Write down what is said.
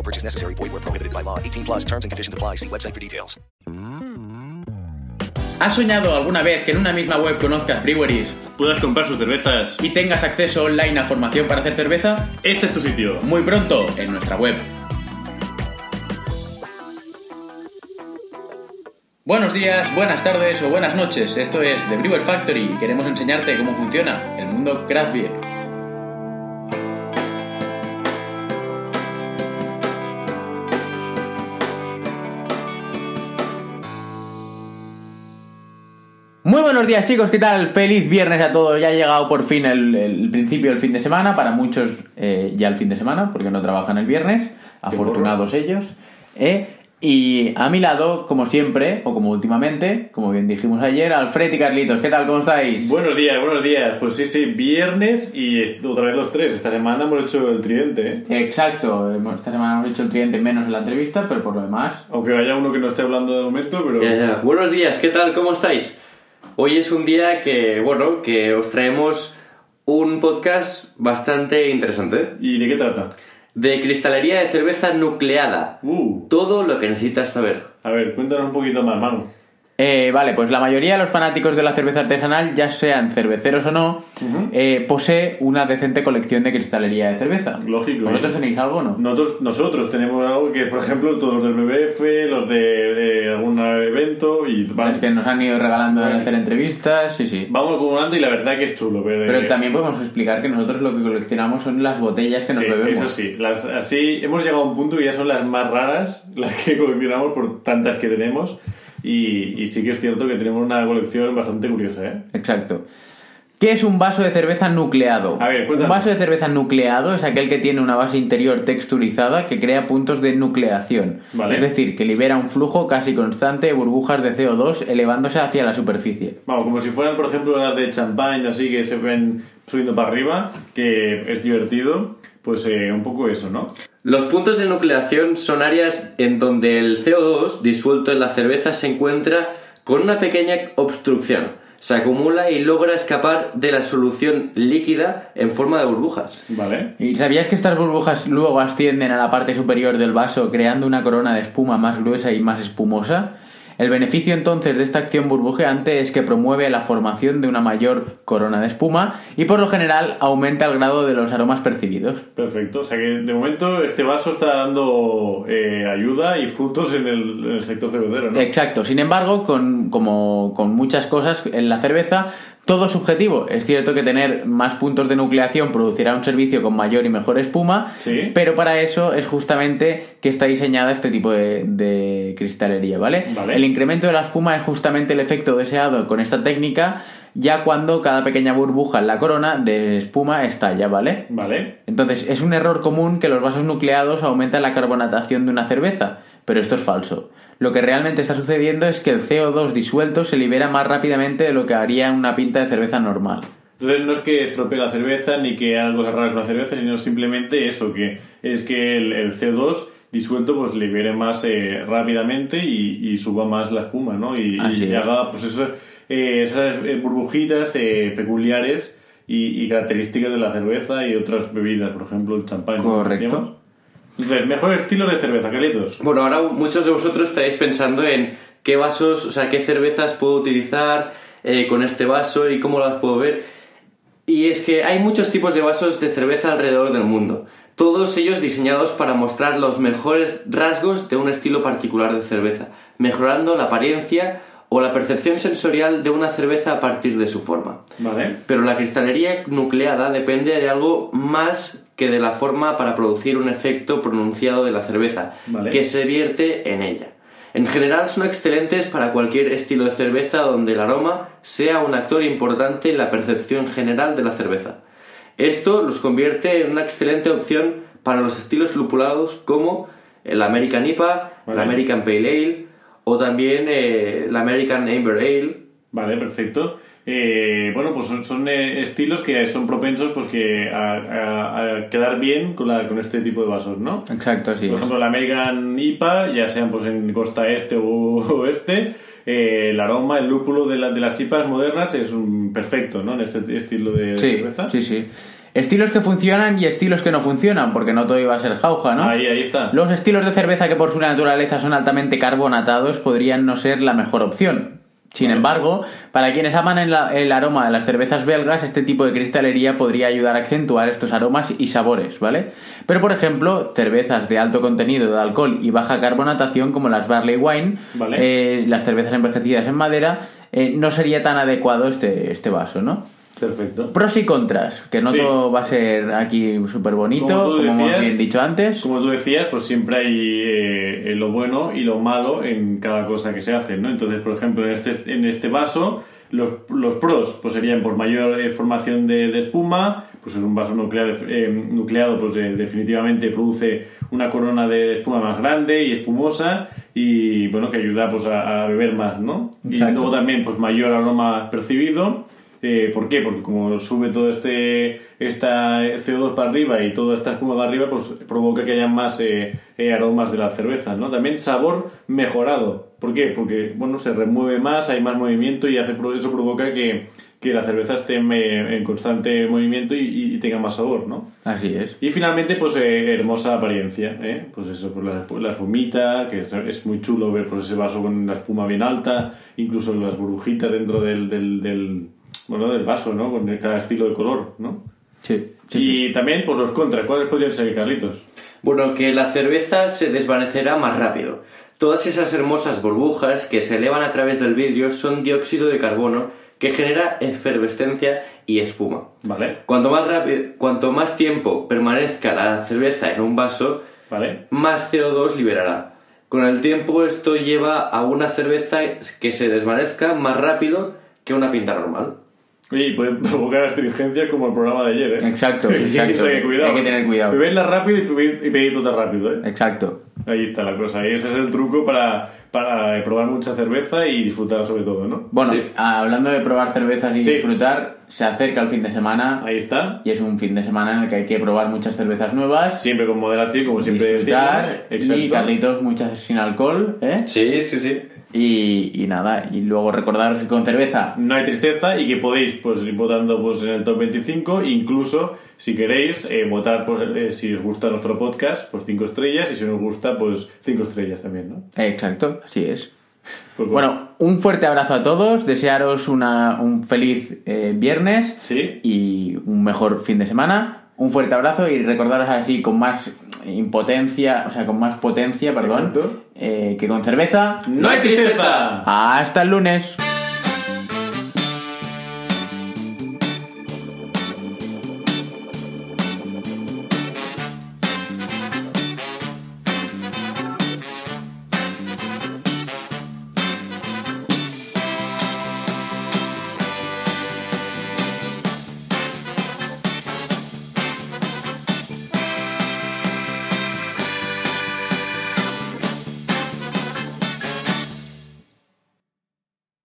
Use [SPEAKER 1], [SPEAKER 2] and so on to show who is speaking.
[SPEAKER 1] No purchase necessary. Void where prohibited by law. 18 plus terms and conditions apply. See website for details.
[SPEAKER 2] ¿Has soñado alguna vez que en una misma web conozcas breweries
[SPEAKER 3] puedas comprar sus cervezas.
[SPEAKER 2] y tengas acceso online a formación para hacer cerveza?
[SPEAKER 3] Este es tu sitio.
[SPEAKER 2] Muy pronto en nuestra web. Buenos días, buenas tardes o buenas noches. Esto es The Brewer Factory y queremos enseñarte cómo funciona el mundo craft beer. Muy buenos días chicos, ¿qué tal? Feliz viernes a todos. Ya ha llegado por fin el, el principio del fin de semana. Para muchos eh, ya el fin de semana, porque no trabajan el viernes. Afortunados ellos. ¿eh? Y a mi lado, como siempre, o como últimamente, como bien dijimos ayer, Alfred y Carlitos. ¿Qué tal? ¿Cómo estáis?
[SPEAKER 3] Buenos días, buenos días. Pues sí, sí, viernes y est- otra vez los tres. Esta semana hemos hecho el tridente, ¿eh?
[SPEAKER 2] Exacto, hemos- esta semana hemos hecho el tridente menos en la entrevista, pero por lo demás...
[SPEAKER 3] Aunque haya uno que no esté hablando de momento, pero...
[SPEAKER 4] Ya, ya. Buenos días, ¿qué tal? ¿Cómo estáis? Hoy es un día que, bueno, que os traemos un podcast bastante interesante
[SPEAKER 3] ¿Y de qué trata?
[SPEAKER 4] de cristalería de cerveza nucleada.
[SPEAKER 3] Uh,
[SPEAKER 4] Todo lo que necesitas saber.
[SPEAKER 3] a ver, cuéntanos un poquito más, Manu.
[SPEAKER 2] Eh, vale, pues la mayoría de los fanáticos de la cerveza artesanal, ya sean cerveceros o no, eh, posee una decente colección de cristalería de cerveza.
[SPEAKER 3] Lógico.
[SPEAKER 2] ¿Vosotros tenéis algo o no?
[SPEAKER 3] Nosotros, nosotros tenemos algo que, por ejemplo, todos los del BBF, los de, de algún evento y...
[SPEAKER 2] Es que nos han ido regalando de hacer entrevistas, sí, sí.
[SPEAKER 3] Vamos acumulando y la verdad que es chulo. Pero,
[SPEAKER 2] Pero también podemos explicar que nosotros lo que coleccionamos son las botellas que nos
[SPEAKER 3] Sí,
[SPEAKER 2] bebemos.
[SPEAKER 3] eso sí. Las, así hemos llegado a un punto que ya son las más raras, las que coleccionamos por tantas que tenemos. Y, y sí que es cierto que tenemos una colección bastante curiosa, ¿eh?
[SPEAKER 2] Exacto. ¿Qué es un vaso de cerveza nucleado?
[SPEAKER 3] A ver,
[SPEAKER 2] un vaso de cerveza nucleado es aquel que tiene una base interior texturizada que crea puntos de nucleación.
[SPEAKER 3] Vale.
[SPEAKER 2] Es decir, que libera un flujo casi constante de burbujas de CO2 elevándose hacia la superficie.
[SPEAKER 3] Vamos, como si fueran, por ejemplo, las de champagne, así que se ven subiendo para arriba, que es divertido. Pues eh, un poco eso, ¿no?
[SPEAKER 4] Los puntos de nucleación son áreas en donde el CO2 disuelto en la cerveza se encuentra con una pequeña obstrucción. Se acumula y logra escapar de la solución líquida en forma de burbujas.
[SPEAKER 3] Vale.
[SPEAKER 2] ¿Y sabías que estas burbujas luego ascienden a la parte superior del vaso creando una corona de espuma más gruesa y más espumosa? El beneficio entonces de esta acción burbujeante es que promueve la formación de una mayor corona de espuma y por lo general aumenta el grado de los aromas percibidos.
[SPEAKER 3] Perfecto. O sea que de momento este vaso está dando eh, ayuda y frutos en el, en el sector cervecero, ¿no?
[SPEAKER 2] Exacto. Sin embargo, con, como con muchas cosas en la cerveza, todo es subjetivo. Es cierto que tener más puntos de nucleación producirá un servicio con mayor y mejor espuma,
[SPEAKER 3] Sí.
[SPEAKER 2] pero para eso es justamente que está diseñada este tipo de, de cristalería, ¿vale?
[SPEAKER 3] Vale.
[SPEAKER 2] El incremento de la espuma es justamente el efecto deseado con esta técnica, ya cuando cada pequeña burbuja en la corona de espuma estalla, ¿vale?
[SPEAKER 3] Vale.
[SPEAKER 2] Entonces, es un error común que los vasos nucleados aumentan la carbonatación de una cerveza, pero esto es falso. Lo que realmente está sucediendo es que el CO2 disuelto se libera más rápidamente de lo que haría una pinta de cerveza normal.
[SPEAKER 3] Entonces no es que estropee la cerveza ni que haga cosas raras con la cerveza, sino simplemente eso, que es que el, el CO2 disuelto pues libere más eh, rápidamente y, y suba más la espuma, ¿no? Y, y
[SPEAKER 2] es.
[SPEAKER 3] haga pues eso, eh, esas eh, burbujitas eh, peculiares y, y características de la cerveza y otras bebidas, por ejemplo el champán.
[SPEAKER 2] Correcto.
[SPEAKER 3] Entonces, mejor estilo de cerveza, Carlitos.
[SPEAKER 4] Bueno, ahora muchos de vosotros estaréis pensando en qué vasos, o sea, qué cervezas puedo utilizar eh, con este vaso y cómo las puedo ver. Y es que hay muchos tipos de vasos de cerveza alrededor del mundo. todos ellos diseñados para mostrar los mejores rasgos de un estilo particular de cerveza, mejorando la apariencia o la percepción sensorial de una cerveza a partir de su forma.
[SPEAKER 3] Vale.
[SPEAKER 4] Pero la cristalería nucleada depende de algo más que de la forma para producir un efecto pronunciado de la cerveza,
[SPEAKER 3] Vale.
[SPEAKER 4] que se vierte en ella. En general son excelentes para cualquier estilo de cerveza donde el aroma sea un actor importante en la percepción general de la cerveza. Esto los convierte en una excelente opción para los estilos lupulados como el American IPA, el
[SPEAKER 3] Vale.
[SPEAKER 4] American Pale Ale o también eh, el American Amber Ale.
[SPEAKER 3] Vale, perfecto. Eh, bueno, pues son, son, eh, estilos que son propensos pues que a, a- a quedar bien con, la, con este tipo de vasos, ¿no?
[SPEAKER 2] Exacto, así
[SPEAKER 3] Por ejemplo, la American IPA, ya sean pues en costa este o oeste, eh, el aroma, el lúpulo de, la- de las IPAs modernas es un perfecto, ¿no? En este estilo de
[SPEAKER 2] Sí,
[SPEAKER 3] cerveza.
[SPEAKER 2] sí, sí. Estilos que funcionan y estilos que no funcionan, porque no todo iba a ser jauja, ¿no?
[SPEAKER 3] Ahí, ahí está.
[SPEAKER 2] Los estilos de cerveza que por su naturaleza son altamente carbonatados podrían no ser la mejor opción. Sin embargo, para quienes aman el, el aroma de las cervezas belgas, este tipo de cristalería podría ayudar a acentuar estos aromas y sabores, ¿vale? Pero por ejemplo, cervezas de alto contenido de alcohol y baja carbonatación como las Barley Wine,
[SPEAKER 3] Vale.
[SPEAKER 2] eh, las cervezas envejecidas en madera, eh, no sería tan adecuado este, este vaso, ¿no?
[SPEAKER 3] Perfecto.
[SPEAKER 2] Pros y contras, que no
[SPEAKER 3] Sí.
[SPEAKER 2] todo va a ser aquí súper bonito,
[SPEAKER 3] Como
[SPEAKER 2] como,
[SPEAKER 3] tú
[SPEAKER 2] hemos
[SPEAKER 3] decías,
[SPEAKER 2] bien dicho antes.
[SPEAKER 3] Como tú decías, pues siempre hay eh, lo bueno y lo malo en cada cosa que se hace, ¿no? Entonces, por ejemplo, en este, en este vaso, los, los pros pues serían por mayor eh, formación de, de espuma, pues en un vaso nuclear, eh, nucleado, pues eh, definitivamente produce una corona de espuma más grande y espumosa y, bueno, que ayuda pues a, a beber más, ¿no? Y
[SPEAKER 2] Exacto.
[SPEAKER 3] luego también, pues mayor aroma percibido. Eh, ¿Por qué? Porque como sube todo este esta CO2 para arriba y toda esta espuma para arriba, pues provoca que haya más eh, eh, aromas de la cerveza, ¿no? También sabor mejorado. ¿Por qué? Porque, bueno, se remueve más, hay más movimiento y hace, eso provoca que, que la cerveza esté en, en constante movimiento y, y tenga más sabor, ¿no?
[SPEAKER 2] Así es.
[SPEAKER 3] Y finalmente, pues eh, hermosa apariencia, ¿eh? Pues eso, pues la, la espumita, que es, es muy chulo ver pues, ese vaso con la espuma bien alta, incluso las burbujitas dentro del, del, del, bueno, del vaso, ¿no? Con cada estilo de color, ¿no?
[SPEAKER 2] Sí, sí,
[SPEAKER 3] y
[SPEAKER 2] sí.
[SPEAKER 3] también, pues los contras, ¿cuáles podrían ser, Carlitos?
[SPEAKER 4] Bueno, que la cerveza se desvanecerá más rápido. Todas esas hermosas burbujas que se elevan a través del vidrio son dióxido de carbono que genera efervescencia y espuma.
[SPEAKER 3] ¿Vale?
[SPEAKER 4] Cuanto más, rápido, cuanto más tiempo permanezca la cerveza en un vaso,
[SPEAKER 3] ¿Vale?
[SPEAKER 4] más CO2 liberará. Con el tiempo esto lleva a una cerveza que se desvanezca más rápido que una pinta normal.
[SPEAKER 3] Y puede provocar astringencias como el programa de ayer, ¿eh?
[SPEAKER 2] Exacto,
[SPEAKER 3] Hay que-
[SPEAKER 2] exacto.
[SPEAKER 3] hay que cuidado.
[SPEAKER 2] Hay que tener cuidado.
[SPEAKER 3] Beberla rápido y pedir, y pedir todo rápido, ¿eh?
[SPEAKER 2] Exacto.
[SPEAKER 3] Ahí está la cosa. Y ese es el truco para, para probar mucha cerveza y disfrutar sobre todo, ¿no?
[SPEAKER 2] Bueno,
[SPEAKER 4] Sí.
[SPEAKER 2] hablando de probar cervezas y
[SPEAKER 3] Sí.
[SPEAKER 2] disfrutar, se acerca el fin de semana
[SPEAKER 3] Ahí está.
[SPEAKER 2] y es un fin de semana en el que hay que probar muchas cervezas nuevas,
[SPEAKER 3] Siempre con moderación, como siempre
[SPEAKER 2] disfrutar
[SPEAKER 3] decimos.
[SPEAKER 2] y Carlitos muchas sin alcohol, ¿eh?
[SPEAKER 4] Sí, sí, sí.
[SPEAKER 2] Y, y nada, y luego recordaros que con cerveza
[SPEAKER 3] No hay tristeza y que podéis pues, ir votando pues, en el top 25. Incluso, si queréis, eh, votar pues, eh, si os gusta nuestro podcast, pues 5 estrellas. Y si no os gusta, pues 5 estrellas también, ¿no?
[SPEAKER 2] Exacto, así es.
[SPEAKER 3] Pues,
[SPEAKER 2] Bueno, un fuerte abrazo a todos, desearos una, un feliz eh, viernes
[SPEAKER 3] Sí.
[SPEAKER 2] y un mejor fin de semana. Un fuerte abrazo y recordaros así con más impotencia, o sea, con más potencia, perdón, eh, que con cerveza.
[SPEAKER 3] ¡No hay tristeza!
[SPEAKER 2] Hasta el lunes.